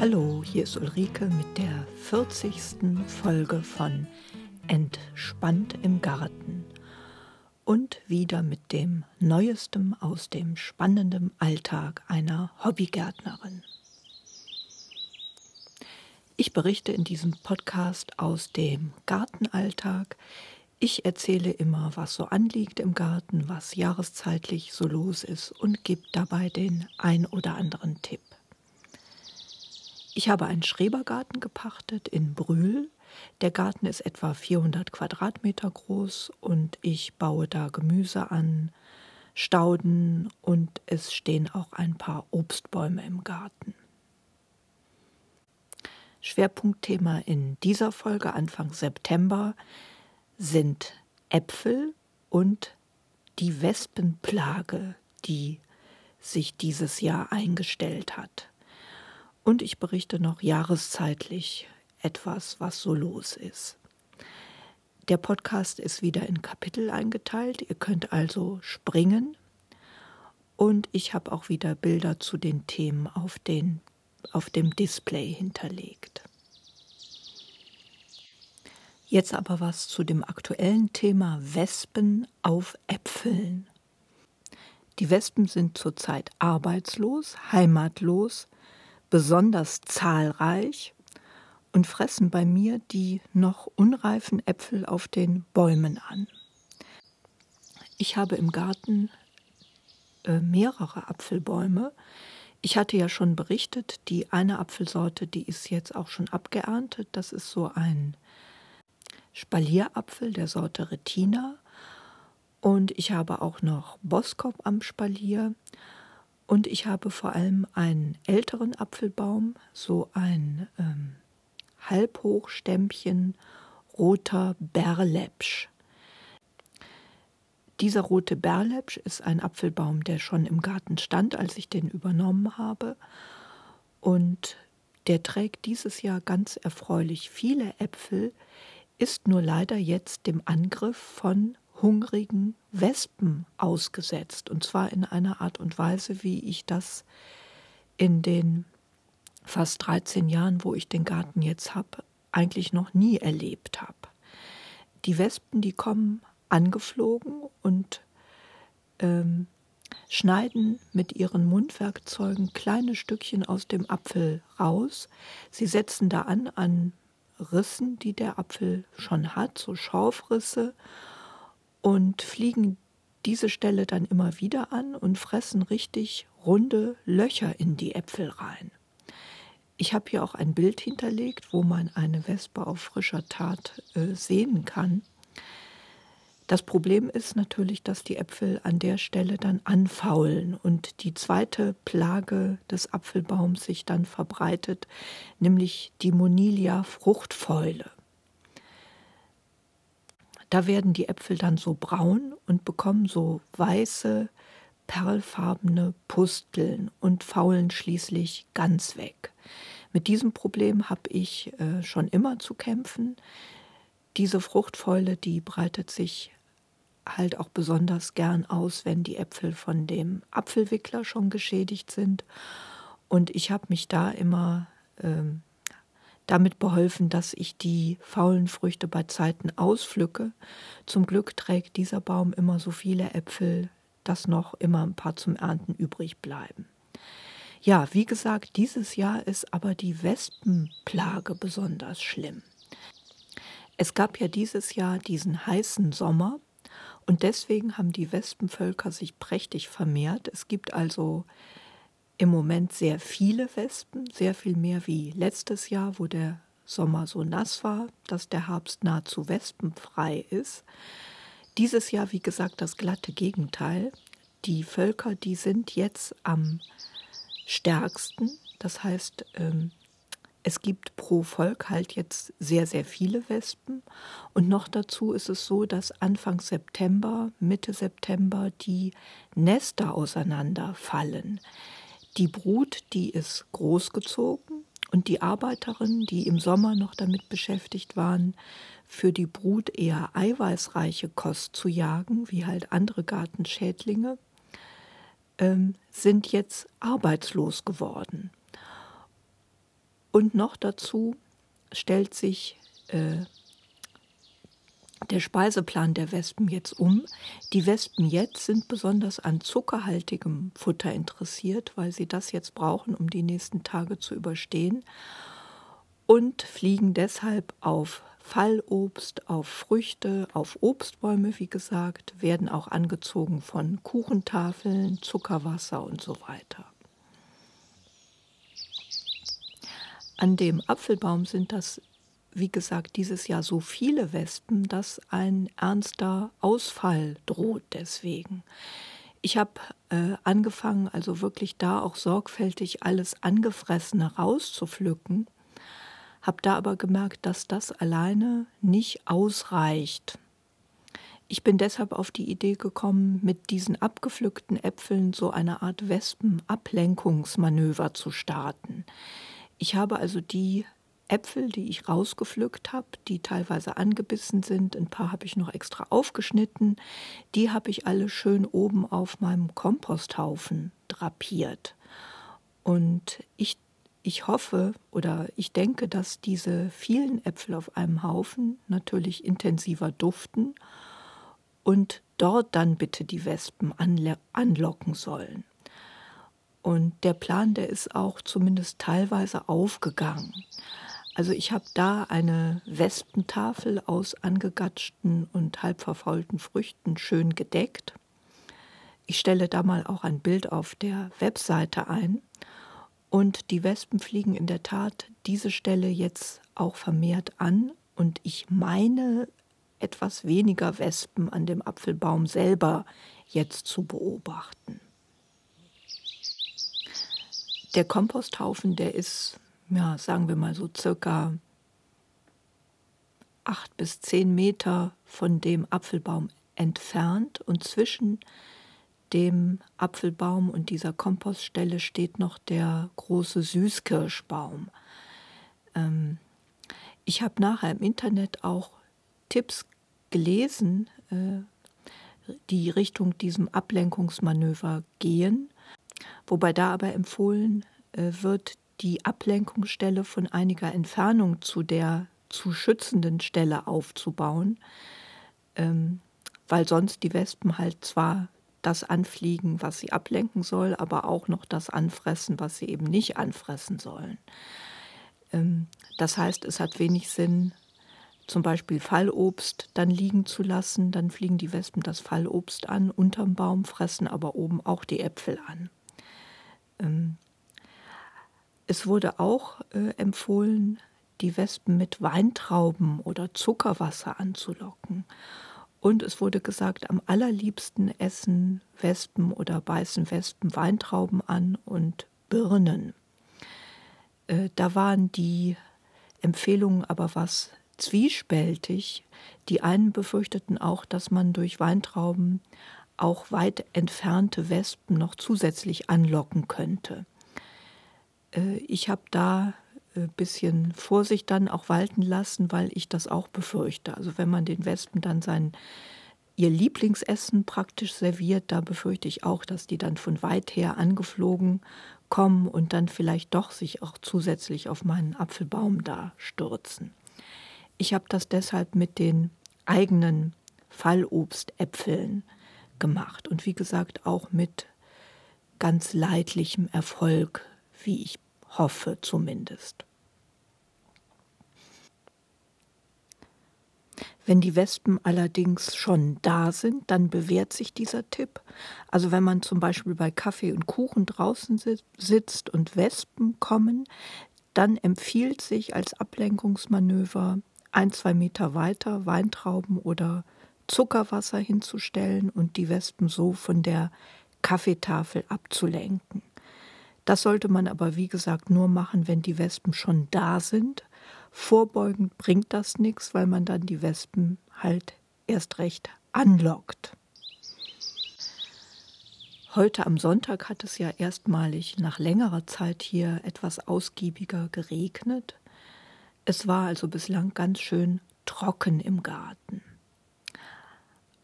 Hallo, hier ist Ulrike mit der 40. Folge von Entspannt im Garten und wieder mit dem Neuestem aus dem spannenden Alltag einer Hobbygärtnerin. Ich berichte in diesem Podcast aus dem Gartenalltag. Ich erzähle immer, was so anliegt im Garten, was jahreszeitlich so los ist und gebe dabei den ein oder anderen Tipp. Ich habe einen Schrebergarten gepachtet in Brühl. Der Garten ist etwa 400 Quadratmeter groß und ich baue da Gemüse an, Stauden und es stehen auch ein paar Obstbäume im Garten. Schwerpunktthema in dieser Folge Anfang September sind Äpfel und die Wespenplage, die sich dieses Jahr eingestellt hat. Und ich berichte noch jahreszeitlich etwas, was so los ist. Der Podcast ist wieder in Kapitel eingeteilt. Ihr könnt also springen. Und ich habe auch wieder Bilder zu den Themen auf, den, auf dem Display hinterlegt. Jetzt aber was zu dem aktuellen Thema Wespen auf Äpfeln. Die Wespen sind zurzeit arbeitslos, heimatlos, besonders zahlreich und fressen bei mir die noch unreifen Äpfel auf den Bäumen an. Ich habe im Garten äh, mehrere Apfelbäume. Ich hatte ja schon berichtet, die eine Apfelsorte, die ist jetzt auch schon abgeerntet. Das ist so ein Spalierapfel der Sorte Retina. Und ich habe auch noch Boskop am Spalier. Und ich habe vor allem einen älteren Apfelbaum, so ein ähm, Halbhochstämmchen roter Berlepsch. Dieser rote Berlepsch ist ein Apfelbaum, der schon im Garten stand, als ich den übernommen habe. Und der trägt dieses Jahr ganz erfreulich viele Äpfel, ist nur leider jetzt dem Angriff von hungrigen Wespen ausgesetzt. Und zwar in einer Art und Weise, wie ich das in den fast 13 Jahren, wo ich den Garten jetzt habe, eigentlich noch nie erlebt habe. Die Wespen, die kommen angeflogen und ähm, schneiden mit ihren Mundwerkzeugen kleine Stückchen aus dem Apfel raus. Sie setzen da an an Rissen, die der Apfel schon hat, so Schaufrisse, und fliegen diese Stelle dann immer wieder an und fressen richtig runde Löcher in die Äpfel rein. Ich habe hier auch ein Bild hinterlegt, wo man eine Wespe auf frischer Tat äh, sehen kann. Das Problem ist natürlich, dass die Äpfel an der Stelle dann anfaulen und die zweite Plage des Apfelbaums sich dann verbreitet, nämlich die Monilia Fruchtfäule. Da werden die Äpfel dann so braun und bekommen so weiße, perlfarbene Pusteln und faulen schließlich ganz weg. Mit diesem Problem habe ich äh, schon immer zu kämpfen. Diese Fruchtfäule, die breitet sich halt auch besonders gern aus, wenn die Äpfel von dem Apfelwickler schon geschädigt sind. Und ich habe mich da immer ähm, damit beholfen, dass ich die faulen Früchte bei Zeiten auspflücke. Zum Glück trägt dieser Baum immer so viele Äpfel, dass noch immer ein paar zum Ernten übrig bleiben. Ja, wie gesagt, dieses Jahr ist aber die Wespenplage besonders schlimm. Es gab ja dieses Jahr diesen heißen Sommer und deswegen haben die Wespenvölker sich prächtig vermehrt. Es gibt also im Moment sehr viele Wespen, sehr viel mehr wie letztes Jahr, wo der Sommer so nass war, dass der Herbst nahezu wespenfrei ist. Dieses Jahr, wie gesagt, das glatte Gegenteil. Die Völker, die sind jetzt am stärksten. Das heißt, ähm, es gibt pro Volk halt jetzt sehr, sehr viele Wespen. Und noch dazu ist es so, dass Anfang September, Mitte September die Nester auseinanderfallen. Die Brut, die ist großgezogen und die Arbeiterinnen, die im Sommer noch damit beschäftigt waren, für die Brut eher eiweißreiche Kost zu jagen, wie halt andere Gartenschädlinge, ähm, sind jetzt arbeitslos geworden. Und noch dazu stellt sich äh, der Speiseplan der Wespen jetzt um. Die Wespen jetzt sind besonders an zuckerhaltigem Futter interessiert, weil sie das jetzt brauchen, um die nächsten Tage zu überstehen und fliegen deshalb auf Fallobst, auf Früchte, auf Obstbäume, wie gesagt, werden auch angezogen von Kuchentafeln, Zuckerwasser und so weiter. An dem Apfelbaum sind das wie gesagt, dieses Jahr so viele Wespen, dass ein ernster Ausfall droht deswegen. Ich habe äh, angefangen, also wirklich da auch sorgfältig alles Angefressene rauszupflücken, habe da aber gemerkt, dass das alleine nicht ausreicht. Ich bin deshalb auf die Idee gekommen, mit diesen abgepflückten Äpfeln so eine Art Wespenablenkungsmanöver zu starten. Ich habe also die Äpfel, die ich rausgepflückt habe, die teilweise angebissen sind. Ein paar habe ich noch extra aufgeschnitten. Die habe ich alle schön oben auf meinem Komposthaufen drapiert. Und ich, ich hoffe oder ich denke, dass diese vielen Äpfel auf einem Haufen natürlich intensiver duften und dort dann bitte die Wespen anlocken sollen. Und der Plan, der ist auch zumindest teilweise aufgegangen. Also ich habe da eine Wespentafel aus angegatschten und halb verfaulten Früchten schön gedeckt. Ich stelle da mal auch ein Bild auf der Webseite ein. Und die Wespen fliegen in der Tat diese Stelle jetzt auch vermehrt an. Und ich meine, etwas weniger Wespen an dem Apfelbaum selber jetzt zu beobachten. Der Komposthaufen, der ist ja, sagen wir mal so circa acht bis zehn Meter von dem Apfelbaum entfernt und zwischen dem Apfelbaum und dieser Kompoststelle steht noch der große Süßkirschbaum. Ähm, ich habe nachher im Internet auch Tipps gelesen, äh, die Richtung diesem Ablenkungsmanöver gehen, wobei da aber empfohlen äh, wird, die Ablenkungsstelle von einiger Entfernung zu der zu schützenden Stelle aufzubauen, ähm, weil sonst die Wespen halt zwar das anfliegen, was sie ablenken soll, aber auch noch das anfressen, was sie eben nicht anfressen sollen. Ähm, das heißt, es hat wenig Sinn, zum Beispiel Fallobst dann liegen zu lassen, dann fliegen die Wespen das Fallobst an, unterm Baum fressen aber oben auch die Äpfel an. Ähm, es wurde auch äh, empfohlen, die Wespen mit Weintrauben oder Zuckerwasser anzulocken. Und es wurde gesagt, am allerliebsten essen Wespen oder beißen Wespen Weintrauben an und Birnen. Äh, da waren die Empfehlungen aber was zwiespältig. Die einen befürchteten auch, dass man durch Weintrauben auch weit entfernte Wespen noch zusätzlich anlocken könnte. Äh, ich habe da ein äh, bisschen Vorsicht dann auch walten lassen, weil ich das auch befürchte. Also wenn man den Wespen dann sein ihr Lieblingsessen praktisch serviert, da befürchte ich auch, dass die dann von weit her angeflogen kommen und dann vielleicht doch sich auch zusätzlich auf meinen Apfelbaum da stürzen. Ich habe das deshalb mit den eigenen Fallobstäpfeln gemacht und wie gesagt auch mit ganz leidlichem Erfolg wie ich hoffe zumindest. Wenn die Wespen allerdings schon da sind, dann bewährt sich dieser Tipp. Also wenn man zum Beispiel bei Kaffee und Kuchen draußen sitzt und Wespen kommen, dann empfiehlt sich als Ablenkungsmanöver ein, zwei Meter weiter Weintrauben oder Zuckerwasser hinzustellen und die Wespen so von der Kaffeetafel abzulenken. Das sollte man aber, wie gesagt, nur machen, wenn die Wespen schon da sind. Vorbeugend bringt das nichts, weil man dann die Wespen halt erst recht anlockt. Heute am Sonntag hat es ja erstmalig nach längerer Zeit hier etwas ausgiebiger geregnet. Es war also bislang ganz schön trocken im Garten.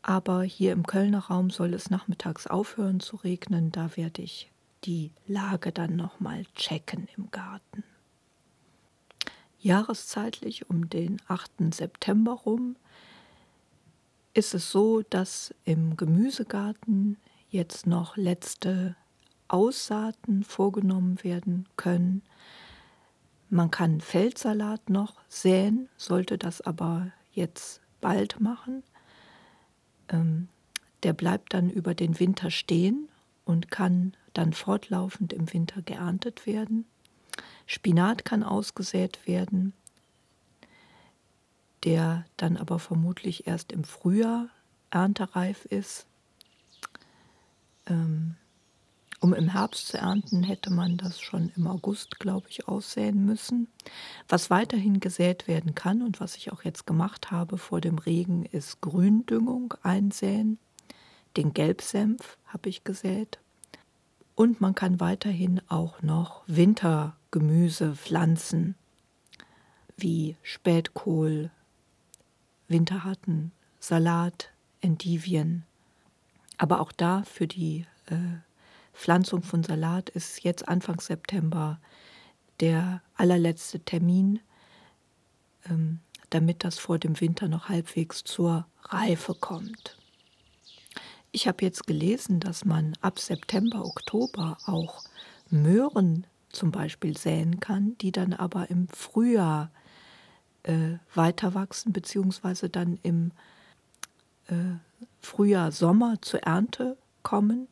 Aber hier im Kölner Raum soll es nachmittags aufhören zu regnen, da werde ich die Lage dann nochmal checken im Garten. Jahreszeitlich um den 8. September rum ist es so, dass im Gemüsegarten jetzt noch letzte Aussaaten vorgenommen werden können. Man kann Feldsalat noch säen, sollte das aber jetzt bald machen. Ähm, der bleibt dann über den Winter stehen und kann dann fortlaufend im Winter geerntet werden. Spinat kann ausgesät werden, der dann aber vermutlich erst im Frühjahr erntereif ist. Ähm, um im Herbst zu ernten, hätte man das schon im August, glaube ich, aussäen müssen. Was weiterhin gesät werden kann und was ich auch jetzt gemacht habe vor dem Regen, ist Gründüngung einsäen. Den Gelbsenf habe ich gesät. Und man kann weiterhin auch noch Wintergemüse pflanzen, wie Spätkohl, Winterhatten, Salat, Endivien. Aber auch da für die äh, Pflanzung von Salat ist jetzt Anfang September der allerletzte Termin, ähm, damit das vor dem Winter noch halbwegs zur Reife kommt. Ich habe jetzt gelesen, dass man ab September, Oktober auch Möhren zum Beispiel säen kann, die dann aber im Frühjahr äh, weiter wachsen, beziehungsweise dann im äh, Frühjahr, Sommer zur Ernte kommen.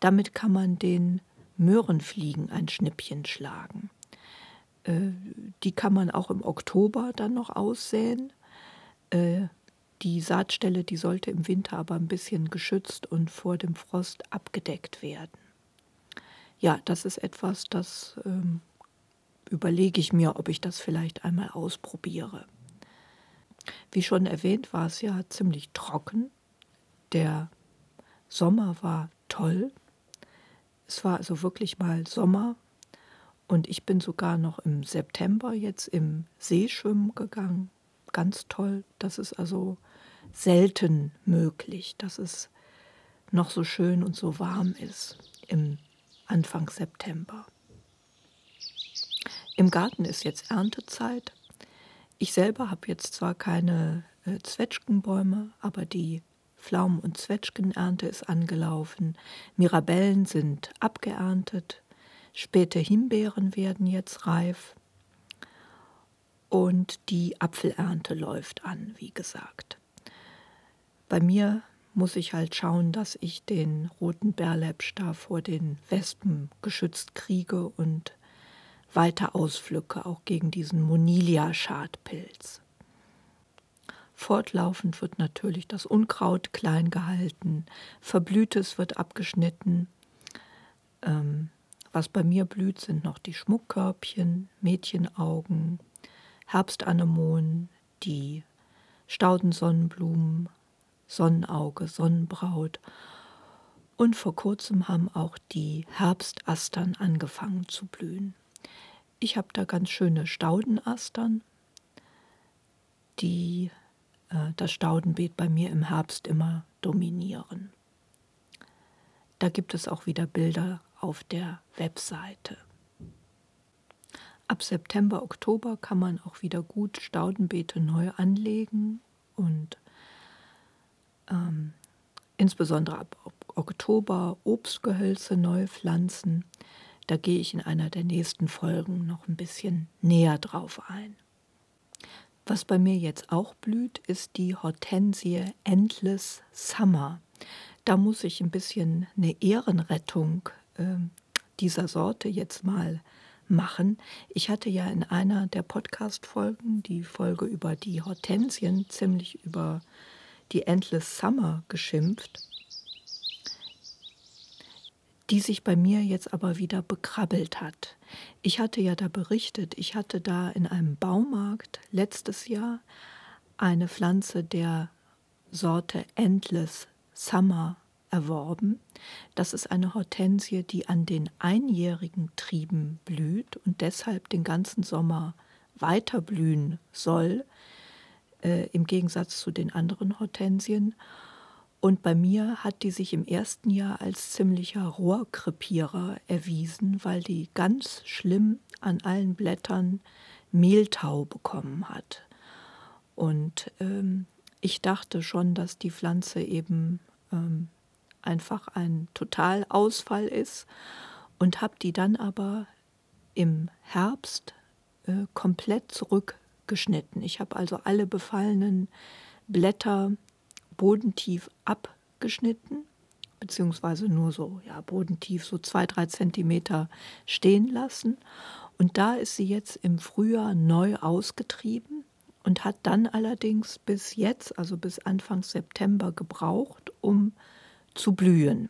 Damit kann man den Möhrenfliegen ein Schnippchen schlagen. Äh, die kann man auch im Oktober dann noch aussäen. Die Saatstelle, die sollte im Winter aber ein bisschen geschützt und vor dem Frost abgedeckt werden. Ja, das ist etwas, das ähm, überlege ich mir, ob ich das vielleicht einmal ausprobiere. Wie schon erwähnt, war es ja ziemlich trocken. Der Sommer war toll. Es war also wirklich mal Sommer. Und ich bin sogar noch im September jetzt im See schwimmen gegangen. Ganz toll. Das ist also selten möglich, dass es noch so schön und so warm ist im Anfang September. Im Garten ist jetzt Erntezeit. Ich selber habe jetzt zwar keine äh, Zwetschgenbäume, aber die Pflaumen- und Zwetschgenernte ist angelaufen. Mirabellen sind abgeerntet. Späte Himbeeren werden jetzt reif. Und die Apfelernte läuft an, wie gesagt. Bei mir muss ich halt schauen, dass ich den roten Bärläppsch da vor den Wespen geschützt kriege und weiter auspflücke, auch gegen diesen Monilia-Schadpilz. Fortlaufend wird natürlich das Unkraut klein gehalten, Verblühtes wird abgeschnitten. Ähm, was bei mir blüht, sind noch die Schmuckkörbchen, Mädchenaugen, Herbstanemonen, die Staudensonnenblumen, Sonnenauge, Sonnenbraut. Und vor kurzem haben auch die Herbstastern angefangen zu blühen. Ich habe da ganz schöne Staudenastern, die äh, das Staudenbeet bei mir im Herbst immer dominieren. Da gibt es auch wieder Bilder auf der Webseite. Ab September, Oktober kann man auch wieder gut Staudenbeete neu anlegen und ähm, insbesondere ab Oktober Obstgehölze neu pflanzen. Da gehe ich in einer der nächsten Folgen noch ein bisschen näher drauf ein. Was bei mir jetzt auch blüht, ist die Hortensie Endless Summer. Da muss ich ein bisschen eine Ehrenrettung äh, dieser Sorte jetzt mal machen. Ich hatte ja in einer der Podcast-Folgen, die Folge über die Hortensien, ziemlich über die Endless Summer geschimpft die sich bei mir jetzt aber wieder bekrabbelt hat. Ich hatte ja da berichtet, ich hatte da in einem Baumarkt letztes Jahr eine Pflanze der Sorte Endless Summer erworben. Das ist eine Hortensie, die an den einjährigen Trieben blüht und deshalb den ganzen Sommer weiter blühen soll, äh, im Gegensatz zu den anderen Hortensien. Und bei mir hat die sich im ersten Jahr als ziemlicher Rohrkrepierer erwiesen, weil die ganz schlimm an allen Blättern Mehltau bekommen hat. Und ähm, ich dachte schon, dass die Pflanze eben ähm, einfach ein Totalausfall ist und habe die dann aber im Herbst äh, komplett zurückgeschnitten. Ich habe also alle befallenen Blätter bodentief abgeschnitten, beziehungsweise nur so, ja, bodentief so zwei, drei Zentimeter stehen lassen. Und da ist sie jetzt im Frühjahr neu ausgetrieben und hat dann allerdings bis jetzt, also bis Anfang September gebraucht, um zu blühen.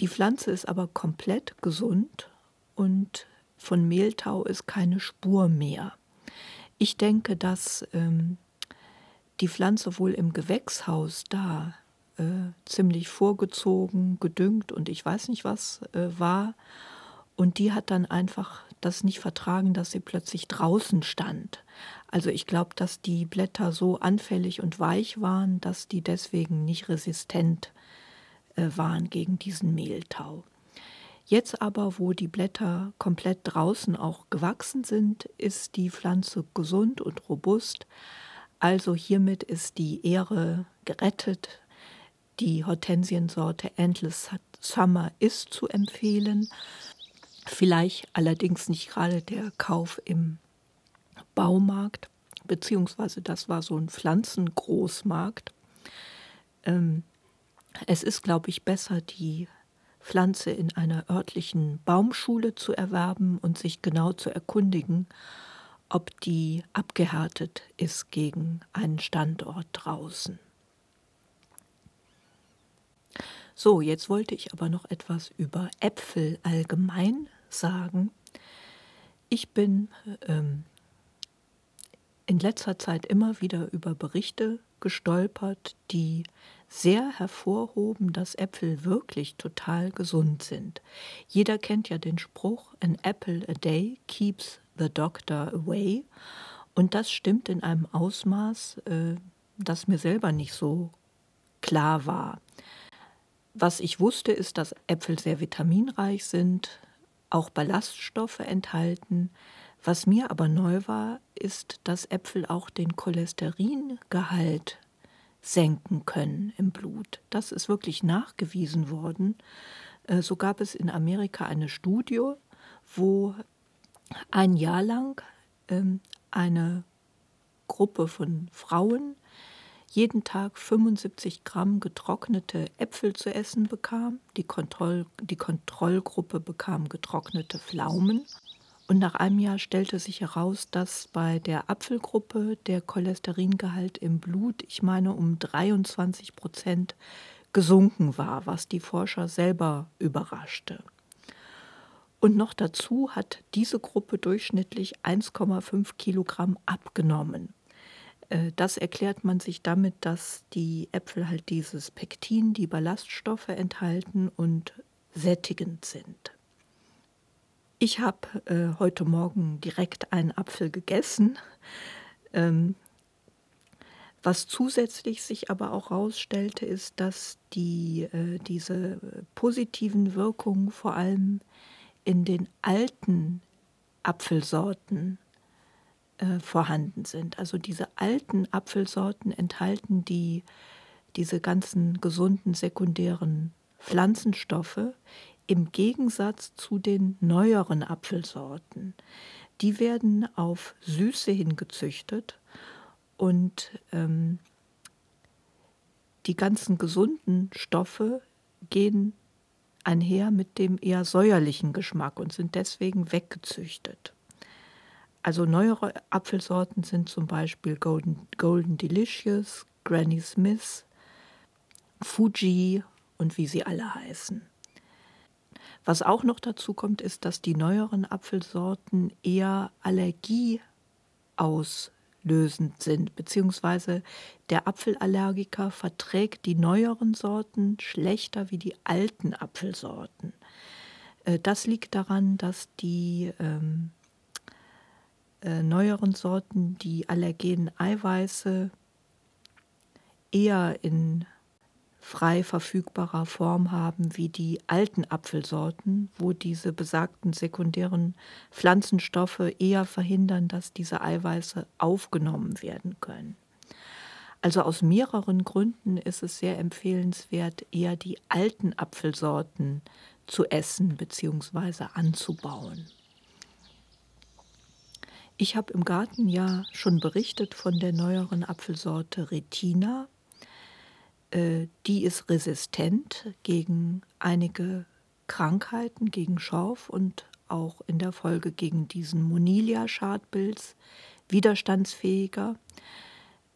Die Pflanze ist aber komplett gesund und von Mehltau ist keine Spur mehr. Ich denke, dass ähm, die Pflanze wohl im Gewächshaus da äh, ziemlich vorgezogen, gedüngt und ich weiß nicht was äh, war. Und die hat dann einfach das nicht vertragen, dass sie plötzlich draußen stand. Also ich glaube, dass die Blätter so anfällig und weich waren, dass die deswegen nicht resistent äh, waren gegen diesen Mehltau. Jetzt aber, wo die Blätter komplett draußen auch gewachsen sind, ist die Pflanze gesund und robust. Also hiermit ist die Ehre gerettet. Die Hortensiensorte Endless Summer ist zu empfehlen. Vielleicht allerdings nicht gerade der Kauf im Baumarkt, beziehungsweise das war so ein Pflanzengroßmarkt. Ähm, es ist, glaube ich, besser, die Pflanze in einer örtlichen Baumschule zu erwerben und sich genau zu erkundigen, ob die abgehärtet ist gegen einen Standort draußen. So, jetzt wollte ich aber noch etwas über Äpfel allgemein sagen. Ich bin ähm, in letzter Zeit immer wieder über Berichte gestolpert, die sehr hervorhoben, dass Äpfel wirklich total gesund sind. Jeder kennt ja den Spruch, an apple a day keeps the doctor away. Und das stimmt in einem Ausmaß, äh, das mir selber nicht so klar war. Was ich wusste, ist, dass Äpfel sehr vitaminreich sind, auch Ballaststoffe enthalten. Was mir aber neu war, ist, dass Äpfel auch den Cholesteringehalt senken können im Blut. Das ist wirklich nachgewiesen worden. Äh, so gab es in Amerika eine Studie, wo ein Jahr lang ähm, eine Gruppe von Frauen jeden Tag 75 Gramm getrocknete Äpfel zu essen bekam. Die, Kontroll, die Kontrollgruppe bekam getrocknete Pflaumen. Und nach einem Jahr stellte sich heraus, dass bei der Apfelgruppe der Cholesteringehalt im Blut, ich meine, um 23 Prozent gesunken war, was die Forscher selber überraschte. Und noch dazu hat diese Gruppe durchschnittlich 1,5 Kilogramm abgenommen. Äh, das erklärt man sich damit, dass die Äpfel halt dieses Pektin, die Ballaststoffe enthalten und sättigend sind. Ich habe äh, heute Morgen direkt einen Apfel gegessen. Ähm, was zusätzlich sich aber auch herausstellte, ist, dass die, äh, diese positiven Wirkungen vor allem in den alten Apfelsorten äh, vorhanden sind. Also diese alten Apfelsorten enthalten die, diese ganzen gesunden sekundären Pflanzenstoffe im Gegensatz zu den neueren Apfelsorten. Die werden auf Süße hingezüchtet und ähm, die ganzen gesunden Stoffe gehen einher mit dem eher säuerlichen Geschmack und sind deswegen weggezüchtet. Also neuere Apfelsorten sind zum Beispiel Golden, Golden Delicious, Granny Smith, Fuji und wie sie alle heißen. Was auch noch dazu kommt, ist, dass die neueren Apfelsorten eher Allergie auslösend sind, beziehungsweise der Apfelallergiker verträgt die neueren Sorten schlechter wie die alten Apfelsorten. Äh, das liegt daran, dass die ähm, äh, neueren Sorten die allergenen Eiweiße eher in frei verfügbarer Form haben wie die alten Apfelsorten, wo diese besagten sekundären Pflanzenstoffe eher verhindern, dass diese Eiweiße aufgenommen werden können. Also aus mehreren Gründen ist es sehr empfehlenswert, eher die alten Apfelsorten zu essen bzw. anzubauen. Ich habe im Garten ja schon berichtet von der neueren Apfelsorte Retina. Äh, die ist resistent gegen einige Krankheiten, gegen Schorf und auch in der Folge gegen diesen Monilia-Schadpilz widerstandsfähiger.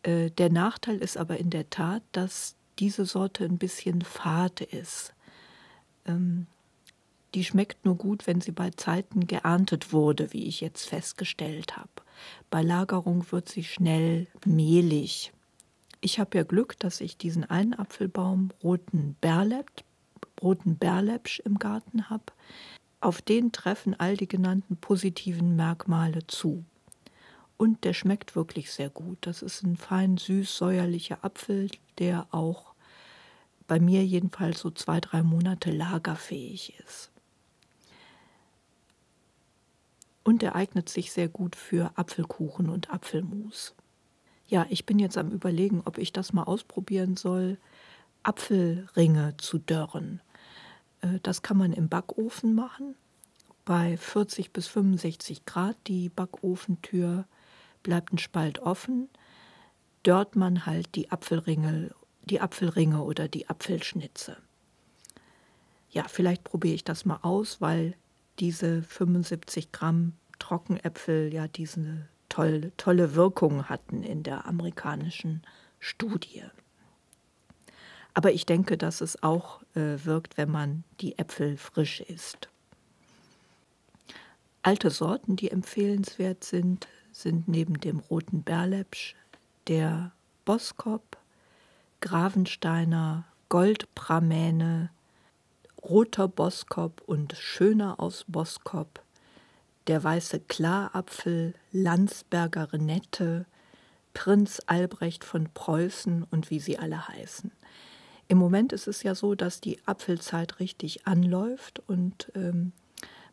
Äh, der Nachteil ist aber in der Tat, dass diese Sorte ein bisschen fad ist. Ähm, die schmeckt nur gut, wenn sie bei Zeiten geerntet wurde, wie ich jetzt festgestellt habe. Bei Lagerung wird sie schnell mehlig. Ich habe ja Glück, dass ich diesen einen Apfelbaum roten Berlepp, roten Berlepsch im Garten habe. Auf den treffen all die genannten positiven Merkmale zu. Und der schmeckt wirklich sehr gut. Das ist ein fein süß-säuerlicher Apfel, der auch bei mir jedenfalls so zwei, drei Monate lagerfähig ist. Und er eignet sich sehr gut für Apfelkuchen und Apfelmus. Ja, ich bin jetzt am Überlegen, ob ich das mal ausprobieren soll, Apfelringe zu dörren. Äh, das kann man im Backofen machen, bei 40 bis 65 Grad. Die Backofentür bleibt ein Spalt offen. Dört man halt die Apfelringe, die Apfelringe oder die Apfelschnitze. Ja, vielleicht probiere ich das mal aus, weil diese 75 Gramm Trockenäpfel ja diese tolle, tolle Wirkung hatten in der amerikanischen Studie. Aber ich denke, dass es auch äh, wirkt, wenn man die Äpfel frisch isst. Alte Sorten, die empfehlenswert sind, sind neben dem roten Berlepsch der Boskop, Gravensteiner, Goldpramäne, roter Boskop und schöner aus Boskop der weiße Klarapfel, Landsberger Renette, Prinz Albrecht von Preußen und wie sie alle heißen. Im Moment ist es ja so, dass die Apfelzeit richtig anläuft und ähm,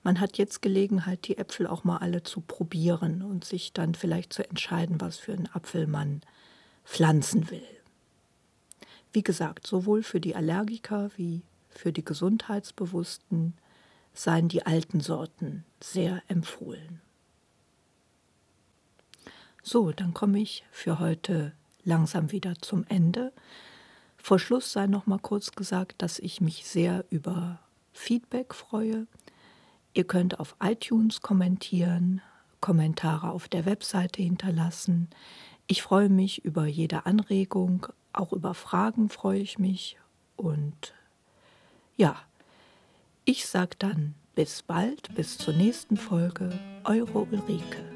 man hat jetzt Gelegenheit, die Äpfel auch mal alle zu probieren und sich dann vielleicht zu entscheiden, was für einen Apfel man pflanzen will. Wie gesagt, sowohl für die Allergiker wie für die Gesundheitsbewussten seien die alten Sorten sehr empfohlen. So, dann komme ich für heute langsam wieder zum Ende. Vor Schluss sei noch mal kurz gesagt, dass ich mich sehr über Feedback freue. Ihr könnt auf iTunes kommentieren, Kommentare auf der Webseite hinterlassen. Ich freue mich über jede Anregung, auch über Fragen freue ich mich. Und ja, ich sage dann bis bald, bis zur nächsten Folge, eure Ulrike.